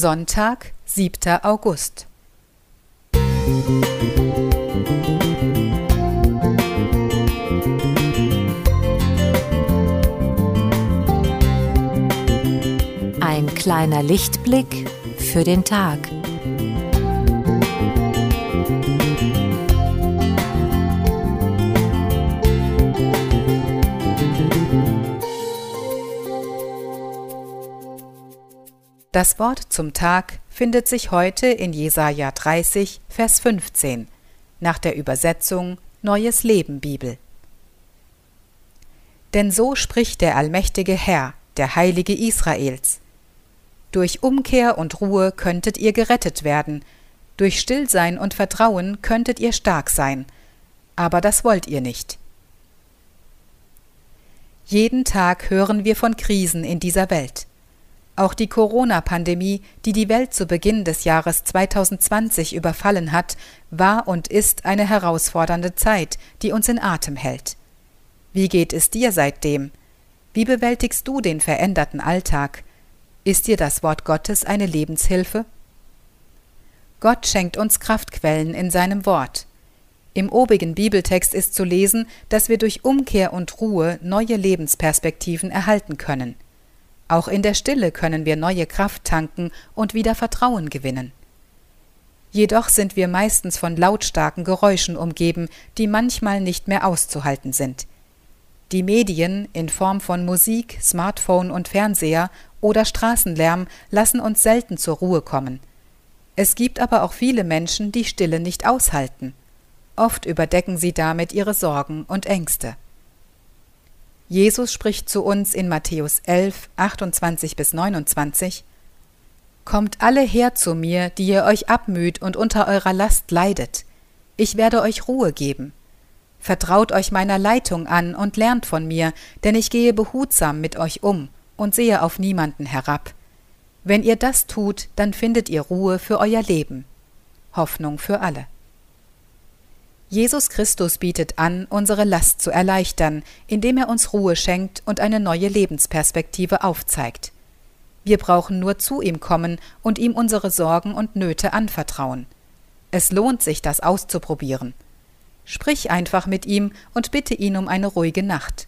Sonntag, 7. August. Ein kleiner Lichtblick für den Tag. Das Wort zum Tag findet sich heute in Jesaja 30, Vers 15, nach der Übersetzung Neues Leben Bibel. Denn so spricht der allmächtige Herr, der Heilige Israels. Durch Umkehr und Ruhe könntet ihr gerettet werden, durch Stillsein und Vertrauen könntet ihr stark sein, aber das wollt ihr nicht. Jeden Tag hören wir von Krisen in dieser Welt. Auch die Corona-Pandemie, die die Welt zu Beginn des Jahres 2020 überfallen hat, war und ist eine herausfordernde Zeit, die uns in Atem hält. Wie geht es dir seitdem? Wie bewältigst du den veränderten Alltag? Ist dir das Wort Gottes eine Lebenshilfe? Gott schenkt uns Kraftquellen in seinem Wort. Im obigen Bibeltext ist zu lesen, dass wir durch Umkehr und Ruhe neue Lebensperspektiven erhalten können. Auch in der Stille können wir neue Kraft tanken und wieder Vertrauen gewinnen. Jedoch sind wir meistens von lautstarken Geräuschen umgeben, die manchmal nicht mehr auszuhalten sind. Die Medien in Form von Musik, Smartphone und Fernseher oder Straßenlärm lassen uns selten zur Ruhe kommen. Es gibt aber auch viele Menschen, die Stille nicht aushalten. Oft überdecken sie damit ihre Sorgen und Ängste. Jesus spricht zu uns in Matthäus 11, 28 bis 29, Kommt alle her zu mir, die ihr euch abmüht und unter eurer Last leidet. Ich werde euch Ruhe geben. Vertraut euch meiner Leitung an und lernt von mir, denn ich gehe behutsam mit euch um und sehe auf niemanden herab. Wenn ihr das tut, dann findet ihr Ruhe für euer Leben. Hoffnung für alle. Jesus Christus bietet an, unsere Last zu erleichtern, indem er uns Ruhe schenkt und eine neue Lebensperspektive aufzeigt. Wir brauchen nur zu ihm kommen und ihm unsere Sorgen und Nöte anvertrauen. Es lohnt sich, das auszuprobieren. Sprich einfach mit ihm und bitte ihn um eine ruhige Nacht.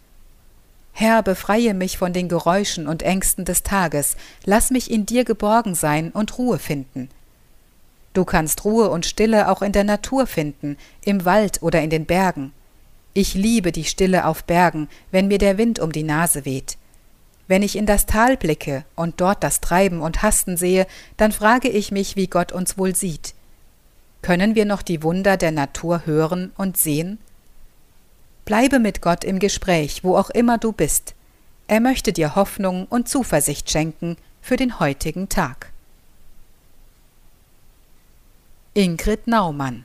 Herr, befreie mich von den Geräuschen und Ängsten des Tages, lass mich in dir geborgen sein und Ruhe finden. Du kannst Ruhe und Stille auch in der Natur finden, im Wald oder in den Bergen. Ich liebe die Stille auf Bergen, wenn mir der Wind um die Nase weht. Wenn ich in das Tal blicke und dort das Treiben und Hasten sehe, dann frage ich mich, wie Gott uns wohl sieht. Können wir noch die Wunder der Natur hören und sehen? Bleibe mit Gott im Gespräch, wo auch immer du bist. Er möchte dir Hoffnung und Zuversicht schenken für den heutigen Tag. Ingrid Naumann.